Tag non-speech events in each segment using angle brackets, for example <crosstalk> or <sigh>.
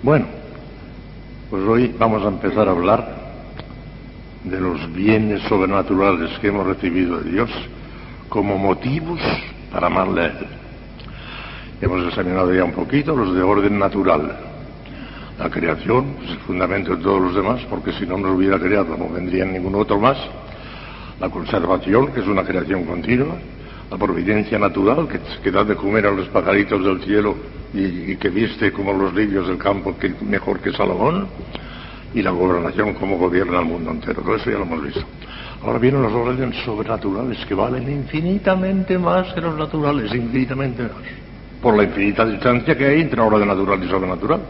Bueno, pues hoy vamos a empezar a hablar de los bienes sobrenaturales que hemos recibido de Dios como motivos para amarle a Él. Hemos examinado ya un poquito los de orden natural. La creación es el fundamento de todos los demás, porque si no nos hubiera creado no vendría ningún otro más. La conservación, que es una creación continua. La providencia natural, que, da de comer a los pajaritos del cielo y, que viste como los lirios del campo, que mejor que Salomón. Y la gobernación, como gobierna el mundo entero. Todo eso ya lo hemos visto. Ahora vienen los órdenes sobrenaturales que valen infinitamente más que los naturales, infinitamente más por la infinita distancia que hay entre orden natural y sobrenatural.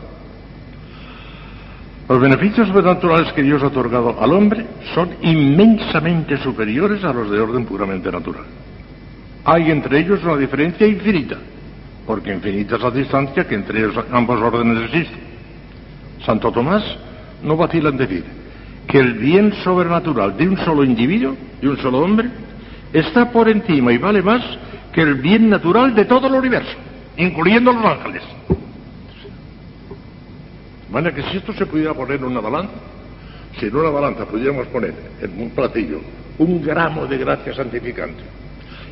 Los beneficios sobrenaturales que Dios ha otorgado al hombre son inmensamente superiores a los de orden puramente natural. Hay entre ellos una diferencia infinita, porque infinita es la distancia que entre ambos órdenes existe. Santo Tomás no vacila en decir que el bien sobrenatural de un solo individuo, de un solo hombre, está por encima y vale más que el bien natural de todo el universo incluyendo los ángeles. De que si esto se pudiera poner en una balanza, si en una balanza pudiéramos poner en un platillo un gramo de gracia santificante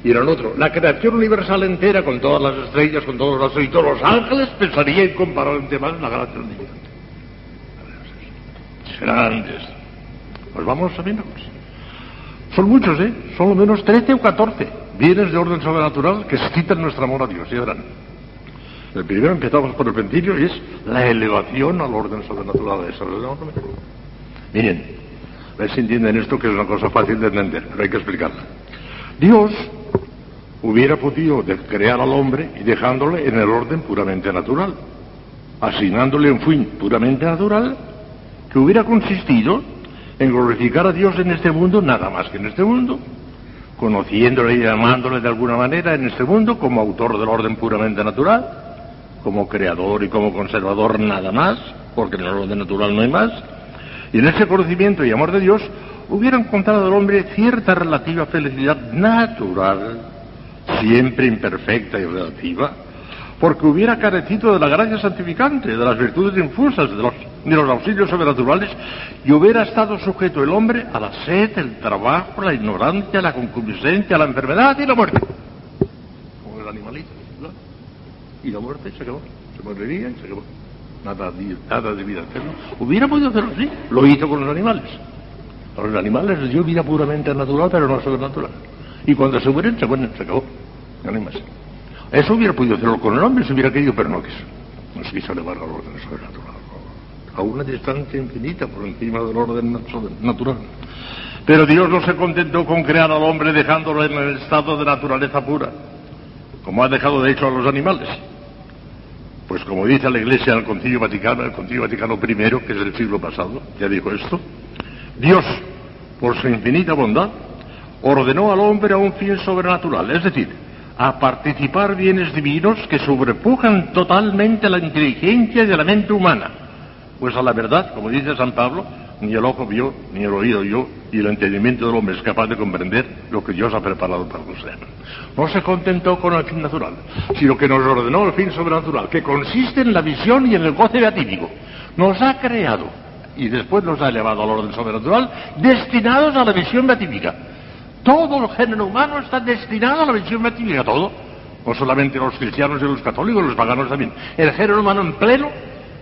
y en el otro la creación universal entera con todas las estrellas, con todos los y todos los ángeles, pensaría incomparablemente más la gracia santificante. Grandes. Pues vamos a vernos. Son muchos, ¿eh? Son lo menos 13 o 14 bienes de orden sobrenatural que excitan nuestro amor a Dios, y verán. El primero empezamos por el principio y es la elevación al orden sobrenatural de eso. Miren, a ver si entienden esto que es una cosa fácil de entender, pero hay que explicarla. Dios hubiera podido crear al hombre y dejándole en el orden puramente natural, asignándole un fin puramente natural que hubiera consistido en glorificar a Dios en este mundo, nada más que en este mundo, conociéndole y llamándole de alguna manera en este mundo como autor del orden puramente natural, como creador y como conservador nada más, porque en el orden natural no hay más, y en ese conocimiento y amor de Dios hubiera encontrado al hombre cierta relativa felicidad natural, siempre imperfecta y relativa, porque hubiera carecido de la gracia santificante, de las virtudes infusas, de los, auxilios sobrenaturales, y hubiera estado sujeto el hombre a la sed, el trabajo, la ignorancia, la concupiscencia, la enfermedad y la muerte. Como el animalito y la muerte se acabó. Se moriría y se acabó. Nada, nada de vida eterna. Hubiera podido hacerlo así. Lo hizo con los animales. A los animales les dio vida puramente natural, pero no sobrenatural. Y cuando se mueren, se mueren, se acabó. Eso hubiera podido hacerlo con el hombre si hubiera querido, pero no quiso. No se quiso elevar al orden sobrenatural. A una distancia infinita por encima del orden natural. Pero Dios no se contentó con crear al hombre dejándolo en el estado de naturaleza pura, como ha dejado de hecho a los animales. Pues como dice la Iglesia en el Concilio Vaticano, el Concilio Vaticano I, que es del siglo pasado, ya dijo esto, Dios, por su infinita bondad, ordenó al hombre a un fin sobrenatural, es decir, a participar bienes divinos que sobrepujan totalmente la inteligencia de la mente humana. Pues a la verdad, como dice San Pablo, ni el ojo vio, ni el oído oyó, y el entendimiento del hombre es capaz de comprender lo que Dios ha preparado para usted. No se contentó con el fin natural, sino que nos ordenó el fin sobrenatural, que consiste en la visión y en el goce beatífico. Nos ha creado y después nos ha elevado al orden sobrenatural, destinados a la visión beatífica. Todo el género humano está destinado a la visión beatífica, todo. No solamente los cristianos y los católicos, los paganos también. El género humano en pleno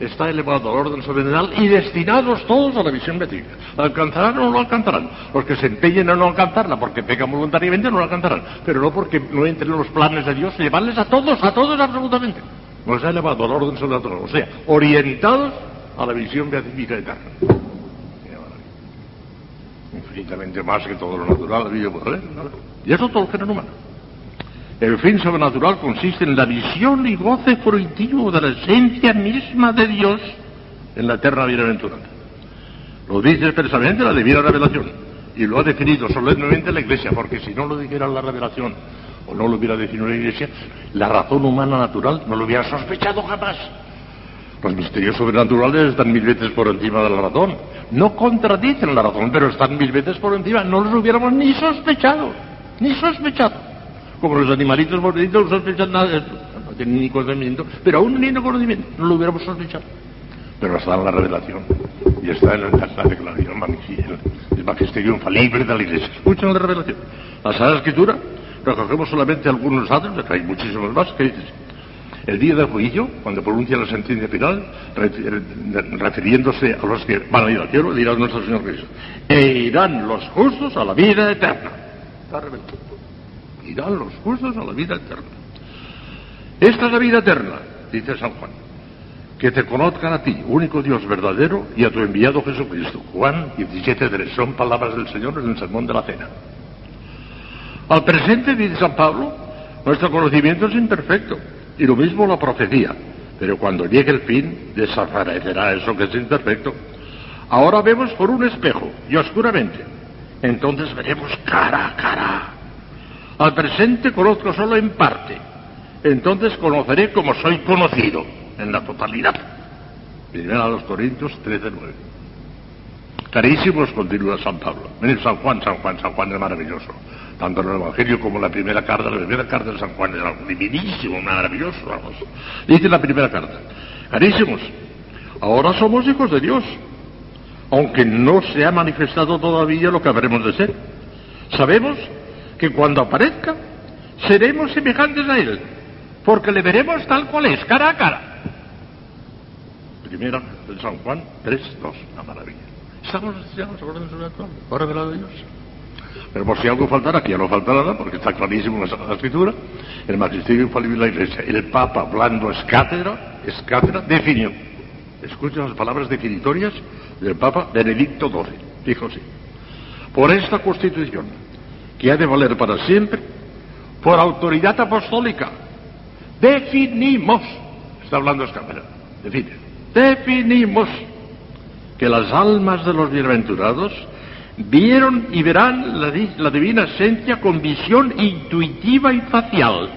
está elevado al orden sobrenatural y destinados todos a la visión beatífica. ¿Alcanzarán o no lo alcanzarán? Los que se empeñen en no alcanzarla porque pecan voluntariamente no lo alcanzarán, pero no porque no entren en los planes de Dios, llevarles a todos, a todos absolutamente. Nos ha elevado al orden sobrenatural, o sea, orientados a la visión beatífica eterna. Infinitamente más que todo lo natural, y eso todo el género humano. El fin sobrenatural consiste en la visión y goce fruitivo de la esencia misma de Dios en la eterna bienaventuranza. Lo dice expresamente la divina revelación y lo ha definido solemnemente la Iglesia, porque si no lo dijera la revelación o no lo hubiera definido la Iglesia, la razón humana natural no lo hubiera sospechado jamás. Los misterios sobrenaturales están mil veces por encima de la razón. No contradicen la razón, pero están mil veces por encima. No los hubiéramos ni sospechado, ni sospechado. Como los animalitos mordidos no sospechan nada de esto. No tienen ni conocimiento, pero aún teniendo conocimiento, no lo hubiéramos sospechado. pero está en la revelación y está en la, declaración el magisterio infalible de la Iglesia. Escuchen la revelación. La Sagrada Escritura recogemos solamente algunos datos, hay muchísimos más, que dices. El día del juicio, cuando pronuncia la sentencia final, refiriéndose a los que van a ir al cielo, dirá nuestro Señor Cristo, e irán los justos a la vida eterna. Está revelado. Irán los justos a la vida eterna. Esta es la vida eterna, dice San Juan que te conozcan a ti, único Dios verdadero, y a tu enviado Jesucristo. Juan 17.3. Son palabras del Señor en el sermón de la cena. Al presente, dice San Pablo, nuestro conocimiento es imperfecto, y lo mismo la profecía. Pero cuando llegue el fin, desaparecerá eso que es imperfecto. Ahora vemos por un espejo y oscuramente. Entonces veremos cara a cara. Al presente conozco solo en parte. Entonces conoceré como soy conocido en la totalidad. Primera a los Corintios 13, 9. Carísimos, continúa San Pablo. Venid San Juan, San Juan, San Juan es maravilloso. Tanto en el Evangelio como en la primera carta, la primera carta de San Juan es algo divinísimo, maravilloso, vamos. Dice la primera carta. Carísimos, ahora somos hijos de Dios, aunque no se ha manifestado todavía lo que habremos de ser. Sabemos que cuando aparezca, seremos semejantes a Él, porque le veremos tal cual es, cara a cara. Primera de San Juan 3, 2, la maravilla. Estamos ya los órdenes sobrenaturales, ahora verá de Dios. Pero por si algo faltara, que ya no falta nada, porque está clarísimo en la Escritura, el magisterio infalible de la Iglesia, el Papa hablando es cátedra, es cátedra, definió. Escuchen las palabras definitorias del Papa Benedicto XII. Dijo así, por esta Constitución, que ha de valer para siempre, por autoridad apostólica, definimos, está hablando Escámara, define, definimos que las almas de los bienaventurados vieron y verán la, divina esencia con visión intuitiva y facial,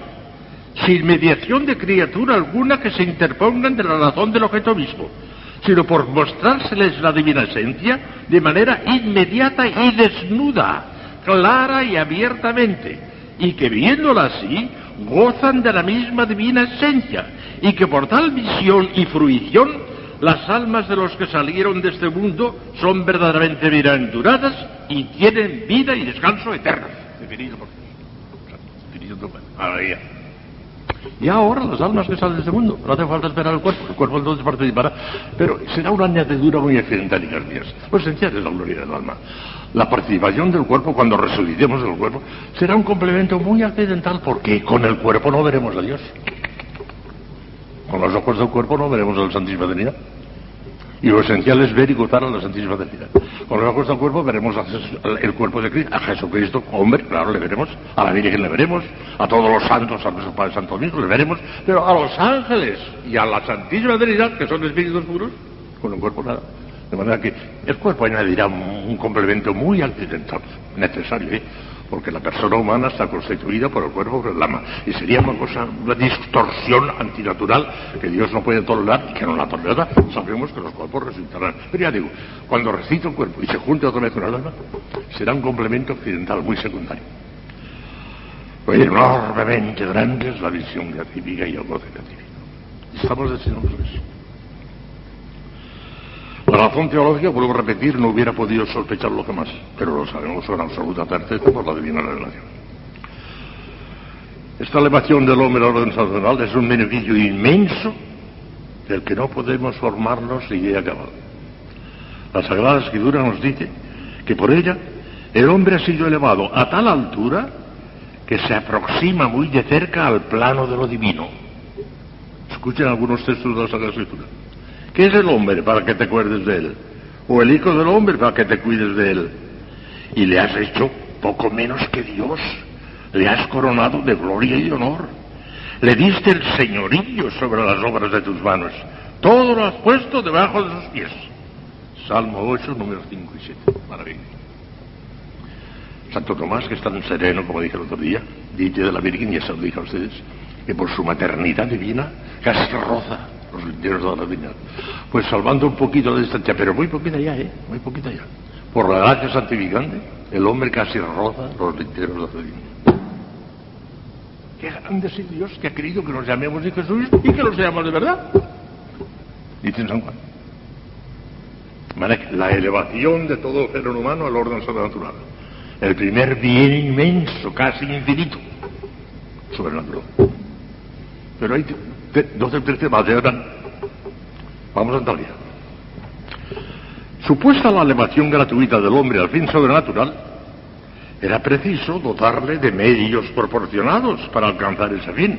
sin mediación de criatura alguna que se interponga entre la razón del objeto mismo, sino por mostrárseles la divina esencia de manera inmediata y desnuda, clara y abiertamente, y que viéndola así gozan de la misma divina esencia y que por tal visión y fruición las almas de los que salieron de este mundo son verdaderamente bienaventuradas y tienen vida y descanso eterno. Definido por Y ahora las almas que salen de este mundo, no hace falta esperar el cuerpo, el cuerpo entonces participará, pero será una añadidura muy accidental y días. Lo esencial es la gloria del alma. La participación del cuerpo cuando resucitemos del cuerpo será un complemento muy accidental porque con el cuerpo no veremos a Dios. Con los ojos del cuerpo no veremos a la Santísima Trinidad. Y lo esencial es ver y gozar a la Santísima Trinidad. Con los ojos del cuerpo veremos el cuerpo de Cristo, a Jesucristo, hombre, claro, le veremos, a la Virgen le veremos, a todos los santos, a nuestro Padre Santo Domingo le veremos, pero a los ángeles y a la Santísima Trinidad, que son espíritus puros, con el cuerpo nada. De manera que el cuerpo añadirá un, complemento muy accidental, necesario, ¿eh? Porque la persona humana está constituida por el cuerpo el alma. Y sería una cosa, una distorsión antinatural que Dios no puede tolerar y que no la tolerará. Sabemos que los cuerpos resucitarán. Pero ya digo, cuando recita un cuerpo y se junte otra vez con el alma, será un complemento accidental muy secundario. Pues enormemente grande es la visión beatífica y el goce beatífico. Estamos deseando eso. La razón teológica, vuelvo a repetir, no hubiera podido sospechar lo que más, pero lo sabemos con absoluta certeza por la divina revelación. Esta elevación del hombre al orden nacional es un beneficio inmenso del que no podemos formarnos y he acabado. La Sagrada Escritura nos dice que por ella el hombre ha sido elevado a tal altura que se aproxima muy de cerca al plano de lo divino. Escuchen algunos textos de la Sagrada Escritura. ¿Qué es el hombre para que te acuerdes de él? ¿O el hijo del hombre para que te cuides de él? Y le has hecho poco menos que Dios. Le has coronado de gloria y honor. Le diste el señorillo sobre las obras de tus manos. Todo lo has puesto debajo de sus pies. Salmo 8, números 5 y 7. Maravilla. Santo Tomás, que es tan sereno, como dije el otro día, dice de la Virgen, y se lo dije a ustedes, que por su maternidad divina casi roza los linderos de la viña. Pues salvando un poquito la distancia, pero muy poquita ya, ¿eh? Muy poquita ya. Por la gracia santificante, el hombre casi roza los linderos de la viña. Qué grande es Dios que ha querido que nos llamemos hijos suyos y que los seamos de verdad. Dice San Juan. La elevación de todo género humano al orden sobrenatural. El primer bien inmenso, casi infinito, sobrenatural. Pero hay dos o tres temas, Vamos a entrar ya. Supuesta la elevación gratuita del hombre al fin sobrenatural, era preciso dotarle de medios proporcionados para alcanzar ese fin.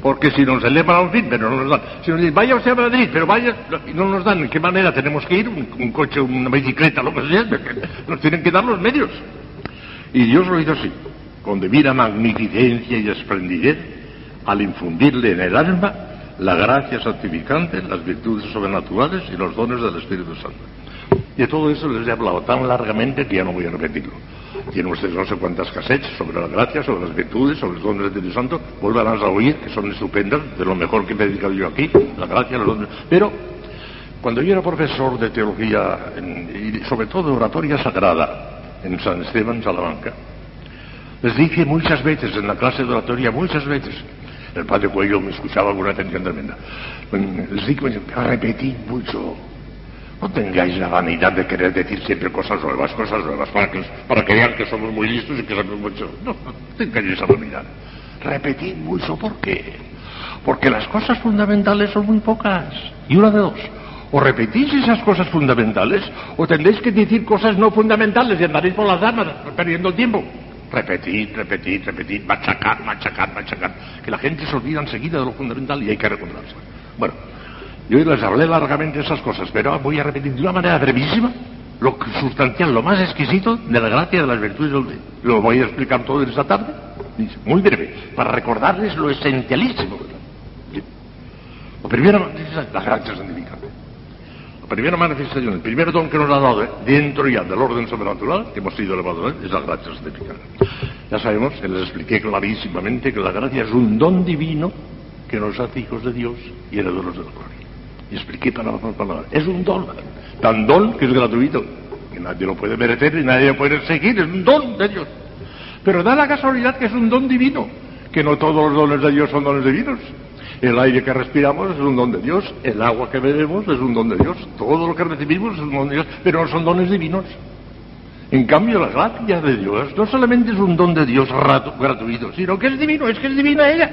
Porque si nos elevan a un fin, pero no nos dan. Si nos dicen, vaya usted a Madrid, pero vaya, no nos dan. ¿En qué manera tenemos que ir? Un, coche, una bicicleta, lo que sea. Nos tienen que dar los medios. Y Dios lo hizo así, con debida magnificencia y esplendidez, al infundirle en el alma la gracia santificante, las virtudes sobrenaturales y los dones del Espíritu Santo. Y de todo eso les he hablado tan largamente que ya no voy a repetirlo. Tienen ustedes no sé cuántas cassettes sobre la gracia, sobre las virtudes, sobre los dones del Espíritu Santo. Vuelvan a oír, que son estupendas, de lo mejor que me he dedicado yo aquí, la gracia, los dones. Pero, cuando yo era profesor de teología, y sobre todo de oratoria sagrada, en San Esteban, Salamanca, les dije muchas veces, en la clase de oratoria, muchas veces, el padre Cuello me escuchaba con una atención tremenda, repetid mucho, no tengáis la vanidad de querer decir siempre cosas nuevas, cosas nuevas, para que, para que que somos muy listos y que sabemos mucho. No, no tengáis esa vanidad. Repetid mucho, ¿por qué? Porque las cosas fundamentales son muy pocas. Y una de dos. O repetís esas cosas fundamentales, o tendréis que decir cosas no fundamentales y andaréis por las armas perdiendo el tiempo. Repetid, repetid, repetid, machacar, machacar, machacar. Que la gente se olvida enseguida de lo fundamental y hay que recordarse. Bueno, yo les hablé largamente de esas cosas, pero voy a repetir de una manera brevísima lo sustancial, lo más exquisito de la gracia de las virtudes del Lo voy a explicar todo en esta tarde, muy breve, para recordarles lo esencialísimo. Lo primero, la gracia santificante. Primera manifestación, el primer don que nos ha dado dentro ya del orden sobrenatural, que hemos sido elevados, es la gracia santificante. Ya sabemos, que les expliqué clarísimamente que la gracia es un don divino que nos hace hijos de Dios y herederos de la gloria. Y expliqué palabra por palabra. Es un don, tan don que es gratuito, que nadie lo puede merecer y nadie lo puede seguir, es un don de Dios. Pero da la casualidad que es un don divino, que no todos los dones de Dios son dones divinos. El aire que respiramos es un don de Dios, el agua que bebemos es un don de Dios, todo lo que recibimos es un don de Dios, pero no son dones divinos. En cambio, la gracia de Dios no solamente es un don de Dios gratuito, sino que es divino, es que es divina ella.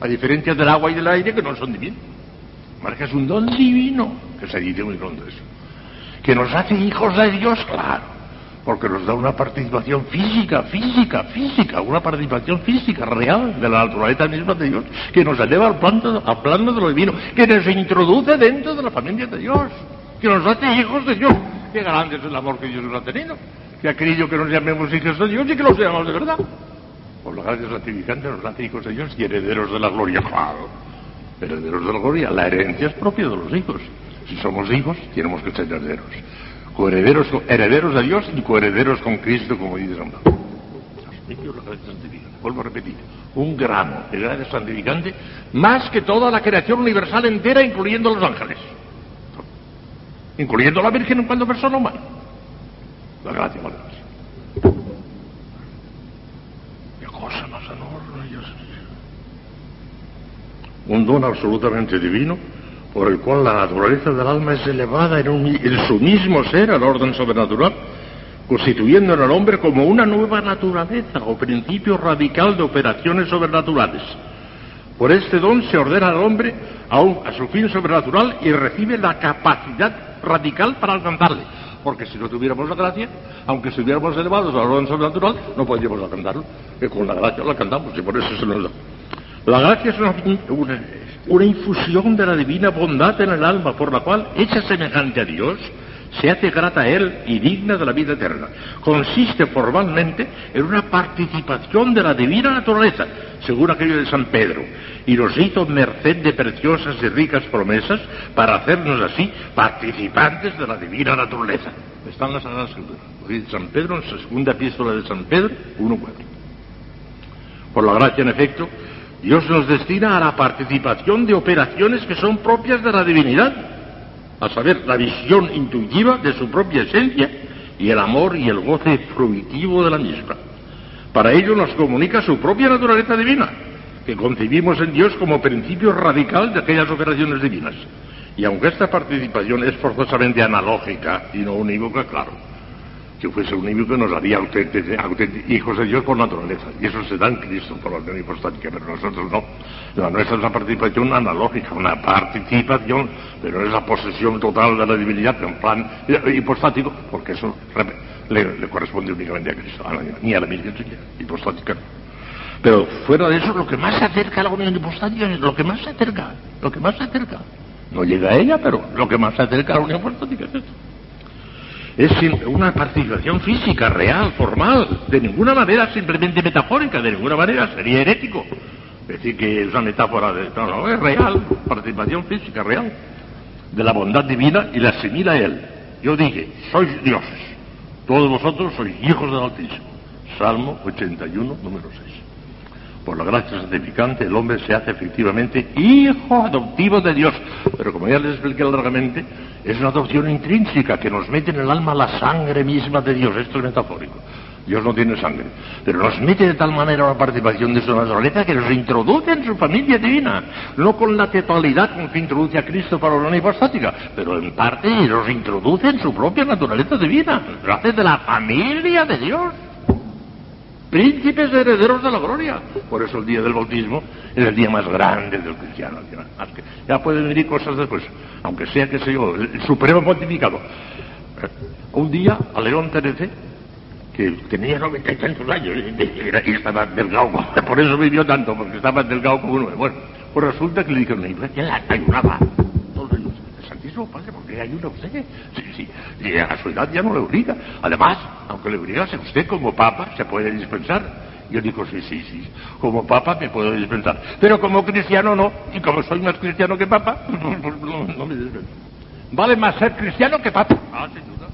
A diferencia del agua y del aire que no son divinos. Marca es un don divino, que se dice muy pronto eso. Que nos hace hijos de Dios, claro, porque nos da una participación física, física, física, una participación física real de la naturaleza misma de Dios, que nos eleva al plano, al plano de lo divino, que nos introduce dentro de la familia de Dios, que nos hace hijos de Dios. Qué grande es el amor que Dios nos ha tenido, que ha querido que nos llamemos hijos de Dios y que los seamos de verdad. Por la gracia santificante nos hace hijos de Dios y herederos de la gloria, claro herederos de la gloria. La herencia es propia de los hijos. Si somos hijos, tenemos que ser herederos. Coherederos, herederos de Dios y coherederos con Cristo, como dice San Pablo. Vuelvo a repetir. Un gramo de gracia santificante más que toda la creación universal entera, incluyendo los ángeles. Incluyendo la Virgen en cuanto persona humana. La gracia Qué cosa más enorme, un don absolutamente divino, por el cual la naturaleza del alma es elevada en, su mismo ser al orden sobrenatural, constituyendo en el hombre como una nueva naturaleza o principio radical de operaciones sobrenaturales. Por este don se ordena al hombre a, su fin sobrenatural y recibe la capacidad radical para alcanzarle. Porque si no tuviéramos la gracia, aunque estuviéramos elevados al orden sobrenatural, no podríamos alcanzarlo. Que con la gracia lo alcanzamos y por eso se nos da. La gracia es una, infusión de la divina bondad en el alma, por la cual, hecha semejante a Dios, se hace grata a Él y digna de la vida eterna. Consiste formalmente en una participación de la divina naturaleza, según aquello de San Pedro, y nos hizo merced de preciosas y ricas promesas para hacernos así participantes de la divina naturaleza. Están las Sagradas Escrituras. San Pedro en su segunda epístola de San Pedro 1.4. Por la gracia, en efecto, Dios nos destina a la participación de operaciones que son propias de la divinidad, a saber, la visión intuitiva de su propia esencia y el amor y el goce fruitivo de la misma. Para ello nos comunica su propia naturaleza divina, que concebimos en Dios como principio radical de aquellas operaciones divinas. Y aunque esta participación es forzosamente analógica y no unívoca, claro, que fuese unívoco nos haría hijos de Dios por naturaleza. Y eso se da en Cristo por la unión hipostática, pero nosotros no. La nuestra es una participación analógica, una participación, pero es la posesión total de la divinidad en plan hipostático, porque eso le, corresponde únicamente a Cristo, ni a la Virgen hipostática. Pero fuera de eso, lo que más se acerca a la unión hipostática es lo que más se acerca, lo que más se acerca. No llega a ella, pero lo que más se acerca a la unión hipostática es esto es una participación física, real, formal, de ninguna manera simplemente metafórica, de ninguna manera sería herético. Decir que es una metáfora de... No, no, es real, participación física, real, de la bondad divina y la asimila a Él. Yo dije, sois dioses, todos vosotros sois hijos del Altísimo. Salmo 81, número 6. Por la gracia santificante, el hombre se hace efectivamente hijo adoptivo de Dios. Pero como ya les expliqué largamente, es una adopción intrínseca que nos mete en el alma la sangre misma de Dios. Esto es metafórico. Dios no tiene sangre. Pero nos mete de tal manera la participación de su naturaleza que nos introduce en su familia divina. No con la totalidad con que introduce a Cristo para la hipostática, pero en parte nos introduce en su propia naturaleza divina. Lo hace de la familia de Dios príncipes herederos de la gloria. Por eso el día del bautismo es el día más grande del cristiano. Ya pueden venir cosas después, aunque sea, que sé yo, el supremo pontificado. Eh, un día a León XIII, que tenía noventa y tantos años y, estaba delgado, por eso vivió tanto, porque estaba delgado como uno. Bueno, pues resulta que le dijeron, ¿quién la ayunaba? Santísimo Padre, porque ayuda usted. Sí, sí, y a su edad ya no le obliga. Además, aunque le obligase usted como papa, se puede dispensar. Yo digo, sí, sí, sí, como papa me puedo dispensar. Pero como cristiano no, y como soy más cristiano que papa, <laughs> no, me dispenso. Vale más ser cristiano que papa. Ah, sin duda.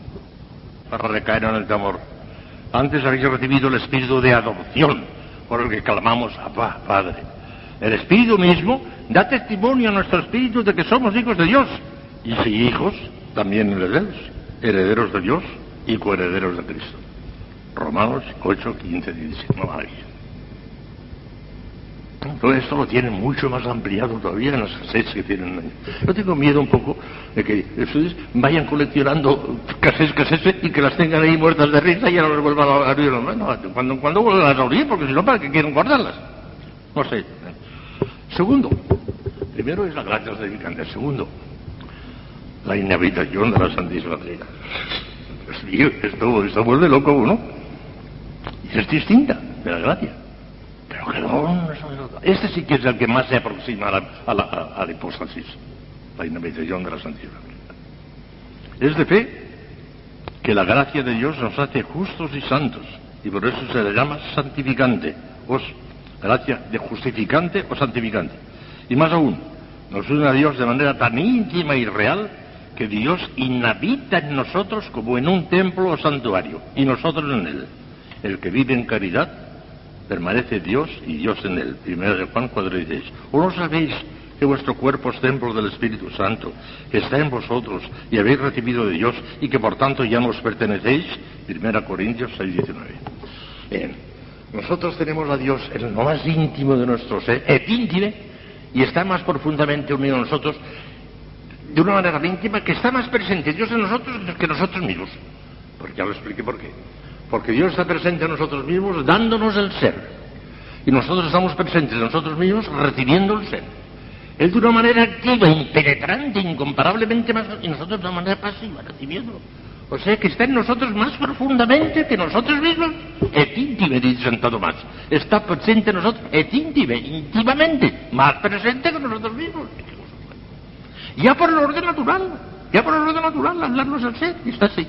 Para recaer en el temor. Antes habéis recibido el espíritu de adopción, por el que clamamos, Papá, Padre. El espíritu mismo da testimonio a nuestro espíritu de que somos hijos de Dios. Y si hijos, también herederos, herederos de Dios y coherederos de Cristo. Romanos 8, 15, 17. No Todo esto lo tienen mucho más ampliado todavía en las cassettes que tienen. Yo tengo miedo un poco de que ustedes vayan coleccionando cassettes, cassettes y que las tengan ahí muertas de risa y ya no las vuelvan a abrir. No, cuando, cuando vuelvan a abrir, porque si no, ¿para qué quieren guardarlas? No sé. Segundo, primero es la gracia santificante. Segundo, la inhabitación de la Santísima Trinidad. esto, esto vuelve loco uno. Y es distinta de la gracia. Pero que no, Este sí que es el que más se aproxima a la, a la, a la hipóstasis, la inhabitación de la Santísima Trinidad. Es de fe que la gracia de Dios nos hace justos y santos, y por eso se le llama santificante, o gracia de justificante o santificante. Y más aún, nos une a Dios de manera tan íntima y real que Dios inhabita en nosotros como en un templo o santuario, y nosotros en él. El que vive en caridad permanece Dios y Dios en él. Primero de Juan 4:16. ¿O no sabéis que vuestro cuerpo es templo del Espíritu Santo, que está en vosotros y habéis recibido de Dios y que por tanto ya nos pertenecéis? Primera Corintios 6:19. Bien, nosotros tenemos a Dios en lo más íntimo de nuestro ser, íntime, y está más profundamente unido a nosotros de una manera íntima que está más presente Dios en nosotros que nosotros mismos. Porque ya lo expliqué por qué. Porque Dios está presente en nosotros mismos dándonos el ser. Y nosotros estamos presentes en nosotros mismos recibiendo el ser. Él de una manera activa, impenetrante, incomparablemente más... Y nosotros de una manera pasiva, recibiéndolo. O sea que está en nosotros más profundamente que nosotros mismos. Et íntime, dice Santo Tomás. Está presente en nosotros, et íntime, íntimamente, más presente que nosotros mismos. Ya por el orden natural, ya por el orden natural, hablarnos al ser, y está así.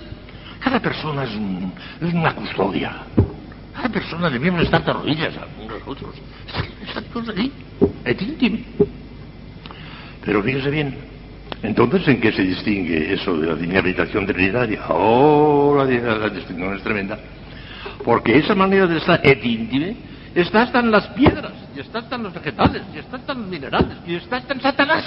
Cada persona es, una custodia. Cada persona debemos estar de rodillas a nosotros. Estamos ahí, es íntimo. Pero fíjese bien, entonces, ¿en qué se distingue eso de la inhabitación trinitaria? Oh, la, la, distinción es tremenda. Porque esa manera de estar et íntime está hasta en las piedras, y está hasta en los vegetales, y está hasta en los minerales, y está hasta en Satanás.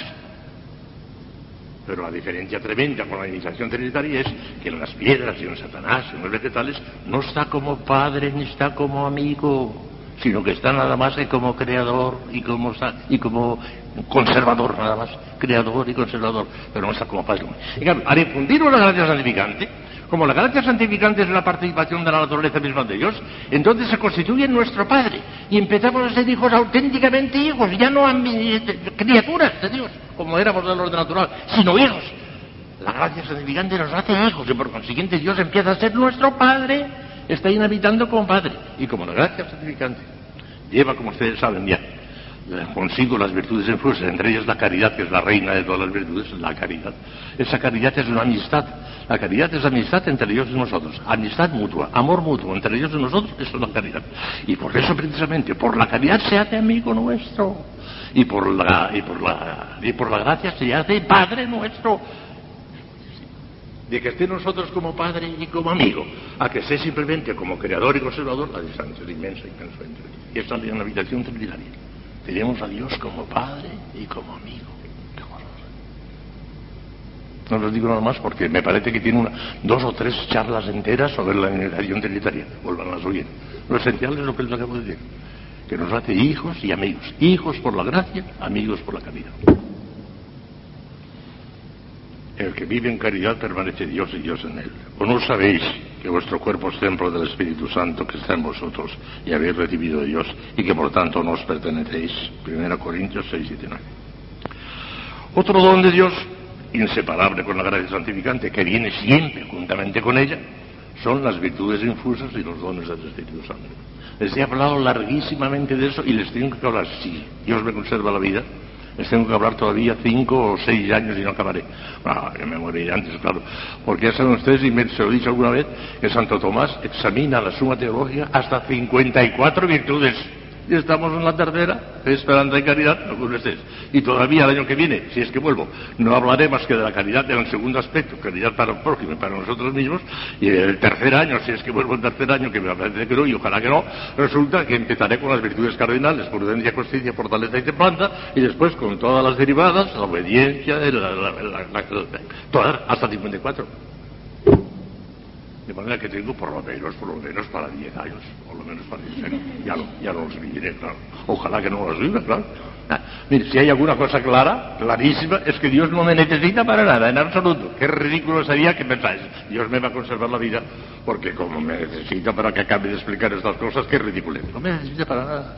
Pero la diferencia tremenda con la iniciación trinitaria es que en las piedras y en Satanás, en los vegetales, no está como padre ni está como amigo. sino que está nada más que como creador y como, y como conservador, nada más, creador y conservador, pero no está como Padre. Y claro, al infundirnos la gracia santificante, como la gracia santificante es la participación de la naturaleza misma de Dios, entonces se constituye nuestro Padre y empezamos a ser hijos auténticamente hijos, ya no criaturas de Dios, como éramos del orden natural, sino hijos. La gracia santificante nos hace hijos y por consiguiente Dios empieza a ser nuestro Padre, está inhabitando como Padre. Y como la gracia santificante lleva, como ustedes saben ya, consigo las virtudes infusas, entre ellas la caridad, que es la reina de todas las virtudes, la caridad. Esa caridad es una amistad. La caridad es amistad entre Dios y nosotros. Amistad mutua, amor mutuo entre Dios y nosotros, eso es la caridad. Y por eso precisamente, por la caridad se hace amigo nuestro. Y por la, y por la, y por la gracia se hace Padre nuestro de que esté nosotros como padre y como amigo, a que esté simplemente como creador y conservador, la distancia es inmensa, inmensa Y esta es una habitación trinitaria. Tenemos a Dios como padre y como amigo. No los digo nada más porque me parece que tiene una, dos o tres charlas enteras sobre la habitación trinitaria. Vuelvan a oír. Lo esencial es lo que les acabo de decir. Que nos hace hijos y amigos. Hijos por la gracia, amigos por la caridad. El que vive en caridad permanece Dios y Dios en él. ¿O no sabéis que vuestro cuerpo es templo del Espíritu Santo que está en vosotros y habéis recibido de Dios y que por tanto no os pertenecéis? 1 Corintios 6, 19. Otro don de Dios, inseparable con la gracia santificante, que viene siempre juntamente con ella, son las virtudes infusas y los dones del Espíritu Santo. Les he hablado larguísimamente de eso y les tengo que hablar, si Dios me conserva la vida, les tengo que hablar todavía cinco o seis años y no acabaré. Ah, que me moriré antes, claro. Porque ya saben ustedes, y me, se lo he dicho alguna vez, que Santo Tomás examina la suma teológica hasta 54 virtudes y estamos en la tercera, esperanza y caridad, no estés. Y todavía el año que viene, si es que vuelvo, no hablaré más que de la caridad en el segundo aspecto, caridad para el prójimo y para nosotros mismos, y el tercer año, si es que vuelvo el tercer año, que me parece que no, y ojalá que no, resulta que empezaré con las virtudes cardinales, prudencia, justicia, fortaleza y templanza, y después con todas las derivadas, la obediencia, la, la, todas, hasta 54. De manera que tengo por lo menos, por lo menos para 10 años, por lo menos para 10 años. Ya, lo, ya los viviré, claro. Ojalá que no los viva, claro. Ah, mire, si hay alguna cosa clara, clarísima, es que Dios no me necesita para nada, en absoluto. Qué ridículo sería que pensáis, Dios me va a conservar la vida, porque como me necesita para que acabe de explicar estas cosas, qué ridículo. No me necesita para nada.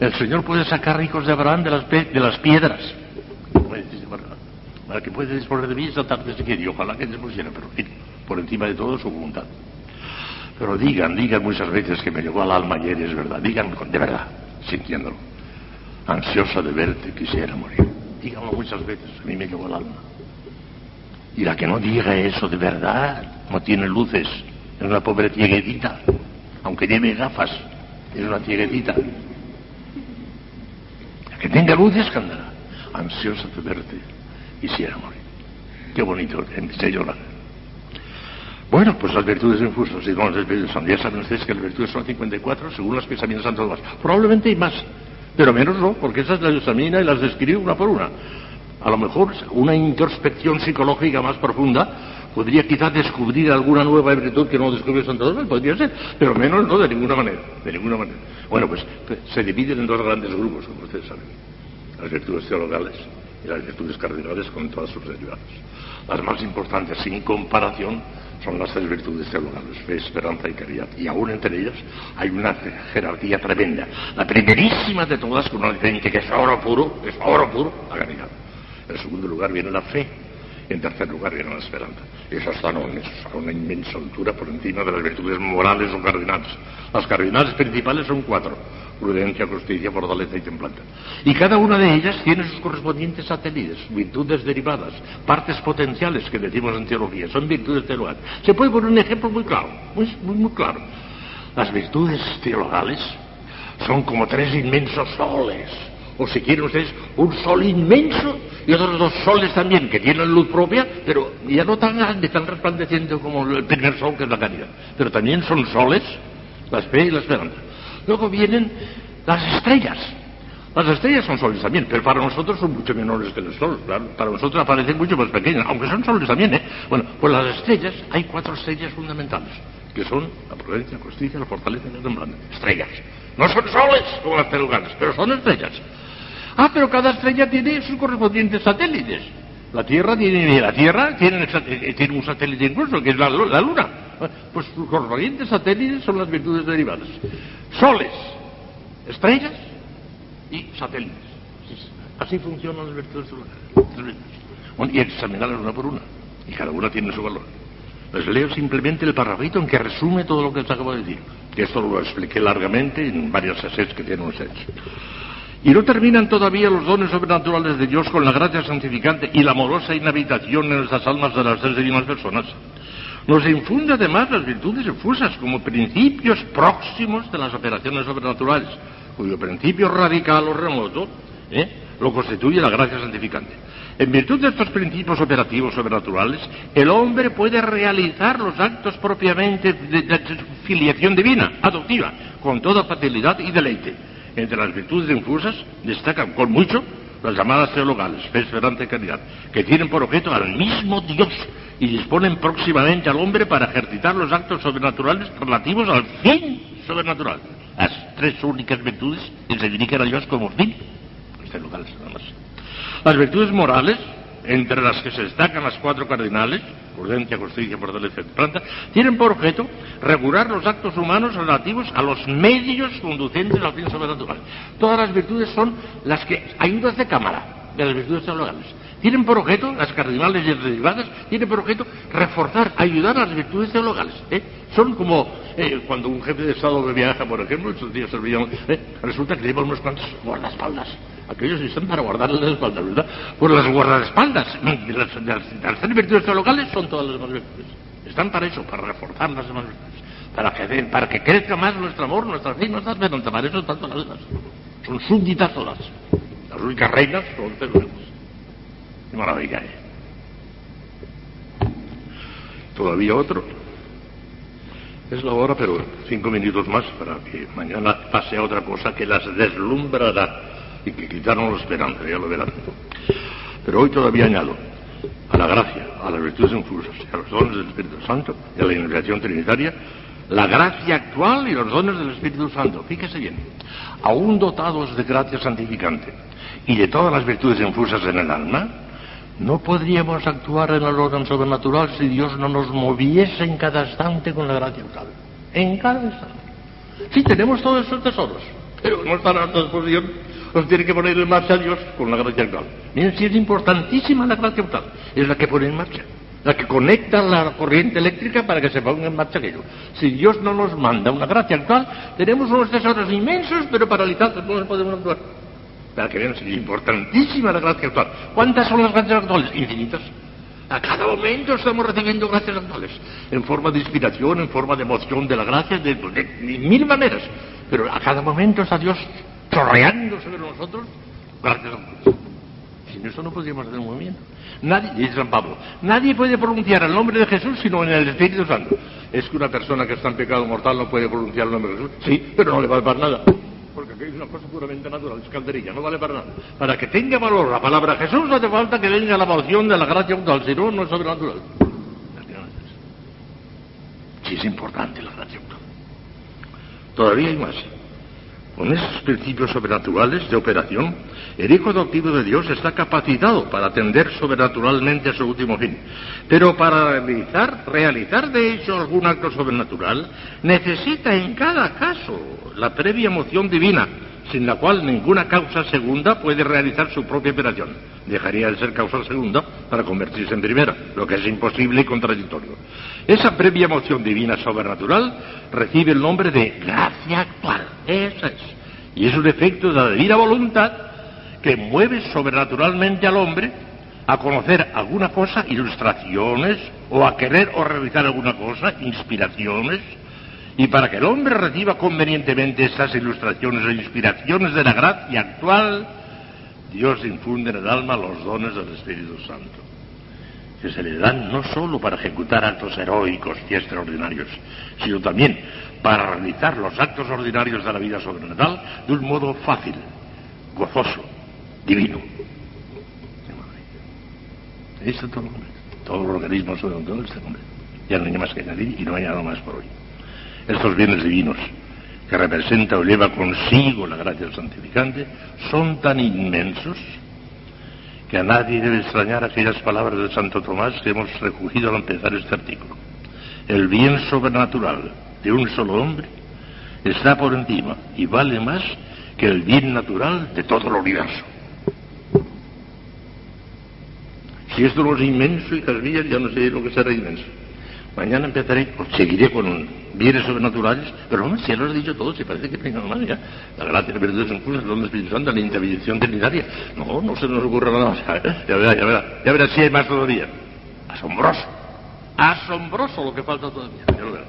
El Señor puede sacar ricos de Abraham de las, de las piedras. No me necesita para nada. Para que puede disponer de mí esta tarde si quiere, ojalá que dispusiera, pero por encima de todo su voluntad. Pero digan, digan muchas veces que me llegó al alma ayer, es verdad, digan de verdad, sintiéndolo. Ansiosa de verte, quisiera morir. Díganlo muchas veces, a mí me llegó al alma. Y la que no diga eso de verdad, no tiene luces, es una pobre cieguetita, aunque lleve gafas, es una cieguetita. La que tenga luces, cantará. Ansiosa de verte, quisiera morir. Qué bonito, empecé a llorar. Bueno, pues las virtudes infusas y dones del Espíritu Santo. Ya saben ustedes que las virtudes son 54 según las que examina Santo Tomás. Probablemente hay más, pero menos no, porque esas las examina y las describe una por una. A lo mejor una introspección psicológica más profunda podría quizás descubrir alguna nueva virtud que no descubrió Santo Tomás, podría ser, pero menos no, de ninguna manera, de ninguna manera. Bueno, pues se dividen en dos grandes grupos, como ustedes saben. Las virtudes teologales y las virtudes cardinales con todas sus derivadas. Las más importantes, sin comparación, son las tres virtudes teologales, fe, esperanza y caridad. Y aún entre ellas hay una jerarquía tremenda. La primerísima de todas, con una diferencia que es oro puro, es oro puro, la caridad. En segundo lugar viene la fe. En tercer lugar viene la esperanza. Eso está a una inmensa altura por encima de las virtudes morales o cardinales. Las cardinales principales son cuatro prudencia, justicia, fortaleza y templanza. Y cada una de ellas tiene sus correspondientes satélites, virtudes derivadas, partes potenciales que decimos en teología, son virtudes teologales. Se puede poner un ejemplo muy claro, muy, muy, muy claro. Las virtudes teologales son como tres inmensos soles, o si quieren ustedes, un sol inmenso y otros dos soles también que tienen luz propia, pero ya no tan grandes, tan resplandecientes como el primer sol que es la caridad, pero también son soles, la fe y la esperanza. Luego vienen las estrellas. Las estrellas son soles también, pero para nosotros son mucho menores que el sol. Para nosotros aparecen mucho más pequeñas, aunque son soles también. ¿eh? Bueno, pues las estrellas, hay cuatro estrellas fundamentales. que son la prudencia, la justicia, la fortaleza y la templanza. Estrellas. No son soles como las peruganas, pero son estrellas. Ah, pero cada estrella tiene sus correspondientes satélites. La Tierra tiene, la Tierra tiene, eh, tiene un satélite incluso, que es la, Luna. Pues sus correspondientes satélites son las virtudes derivadas. Soles, estrellas y satélites. Así funcionan las virtudes solares. Bueno, y examinarlas una por una. Y cada una tiene su valor. Les leo simplemente el parrafito en que resume todo lo que les acabo de decir. Que esto lo expliqué largamente en varias sesiones que tienen ustedes. Y no terminan todavía los dones sobrenaturales de Dios con la gracia santificante y la amorosa inhabitación en nuestras almas de las tres divinas personas. Nos infunde además las virtudes infusas como principios próximos de las operaciones sobrenaturales, cuyo principio radical o remoto ¿eh? lo constituye la gracia santificante. En virtud de estos principios operativos sobrenaturales, el hombre puede realizar los actos propiamente de, filiación divina, adoptiva, con toda facilidad y deleite. Entre las virtudes infusas destacan con mucho las llamadas teologales, fe, esperanza y caridad, que tienen por objeto al mismo Dios y disponen próximamente al hombre para ejercitar los actos sobrenaturales relativos al fin sobrenatural. Las tres únicas virtudes que se dirigen a Dios como fin, los teologales. Las virtudes morales, entre las que se destacan las cuatro cardinales, prudencia, justicia, fortaleza y planta, tienen por objeto regular los actos humanos relativos a los medios conducentes al fin sobrenatural. Todas las virtudes son las que ayudas de cámara de las virtudes teologales. Tienen por objeto, las cardinales y derivadas, tienen por objeto reforzar, ayudar a las virtudes teologales. ¿eh? Son como eh, cuando un jefe de Estado viaja, por ejemplo, estos días servían, ¿eh? resulta que lleva unos cuantos guardaespaldas Aquellos están para guardar las espaldas, ¿verdad? Pues las guardaespaldas <laughs> de las, de las, virtudes teologales son todas las virtudes. Están para eso, para reforzar las virtudes. Para que, para que crezca más nuestro amor, nuestra fe, nuestra esperanza. Para eso están todas las. Son súbditas todas. Las únicas reinas son teologales. Qué maravilla, ¿eh? Todavía otro. Es la hora, pero cinco minutos más para que mañana pase otra cosa que las deslumbrará y que quitaron la esperanza, ya lo verán. Pero hoy todavía añado a la gracia, a las virtudes infusas, a los dones del Espíritu Santo y a la iniciación trinitaria, la gracia actual y los dones del Espíritu Santo. Fíjese bien, aún dotados de gracia santificante y de todas las virtudes infusas en el alma, no podríamos actuar en el orden sobrenatural si Dios no nos moviese en cada instante con la gracia actual. En cada instante. Sí, tenemos todos esos tesoros, pero no están a nuestra disposición nos tiene que poner en marcha Dios con la gracia actual. Miren si es importantísima la gracia actual, es la que pone en marcha, la que conecta la corriente eléctrica para que se ponga en marcha aquello. Si Dios no nos manda una gracia actual, tenemos unos tesoros inmensos, pero paralizados, no podemos actuar. Para que vean, es importantísima la gracia actual. ¿Cuántas son las gracias actuales? Infinitas. A cada momento estamos recibiendo gracias actuales, en forma de inspiración, en forma de emoción de la gracia, de, de mil maneras. Pero a cada momento está Dios chorreando sobre nosotros, a Dios. Sin eso no podríamos hacer un movimiento. Nadie, dice San Pablo, nadie puede pronunciar el nombre de Jesús sino en el Espíritu Santo. Es que una persona que está en pecado mortal no puede pronunciar el nombre de Jesús. Sí, pero no le vale para nada. Porque aquí es una cosa puramente natural, es calderilla, no vale para nada. Para que tenga valor la palabra Jesús no hace falta que venga la emoción de la gracia actual, si no, no es sobrenatural. Sí es importante la gracia actual. Todavía hay más. Con esos principios sobrenaturales de operación, el Hijo adoptivo de Dios está capacitado para atender sobrenaturalmente a su último fin. Pero para realizar, realizar de hecho algún acto sobrenatural, necesita en cada caso la previa emoción divina, sin la cual ninguna causa segunda puede realizar su propia operación. Dejaría de ser causa segunda para convertirse en primera, lo que es imposible y contradictorio. Esa previa emoción divina sobrenatural recibe el nombre de gracia actual. Esa es. Y es un efecto de la divina voluntad que mueve sobrenaturalmente al hombre a conocer alguna cosa, ilustraciones, o a querer o realizar alguna cosa, inspiraciones, y para que el hombre reciba convenientemente esas ilustraciones e inspiraciones de la gracia actual, Dios infunde en el alma los dones del Espíritu Santo que se le dan no sólo para ejecutar actos heroicos y extraordinarios, sino también para realizar los actos ordinarios de la vida sobrenatural de un modo fácil, gozoso, divino. Este todo, todo el organismo sobrenatural este hombre. Ya no hay más que añadir y no hay nada más por hoy. Estos bienes divinos que representa o lleva consigo la gracia santificante son tan inmensos que a nadie debe extrañar aquellas palabras de Santo Tomás que hemos recogido al empezar este artículo. El bien sobrenatural de un solo hombre está por encima y vale más que el bien natural de todo el universo. Si esto no es inmenso, y mías, ya no sé lo que será inmenso. Mañana empezaré, seguiré con bienes sobrenaturales, pero no, si ya lo has dicho todo, si parece que tenga mal ya. La gracia, la virtud, el don Espíritu Santo, la intervención trinitaria. No, no se nos ocurre nada más. Ya verá, ya verá, ya verá si hay más todavía. Asombroso. Asombroso lo que falta todavía. Ya lo verá.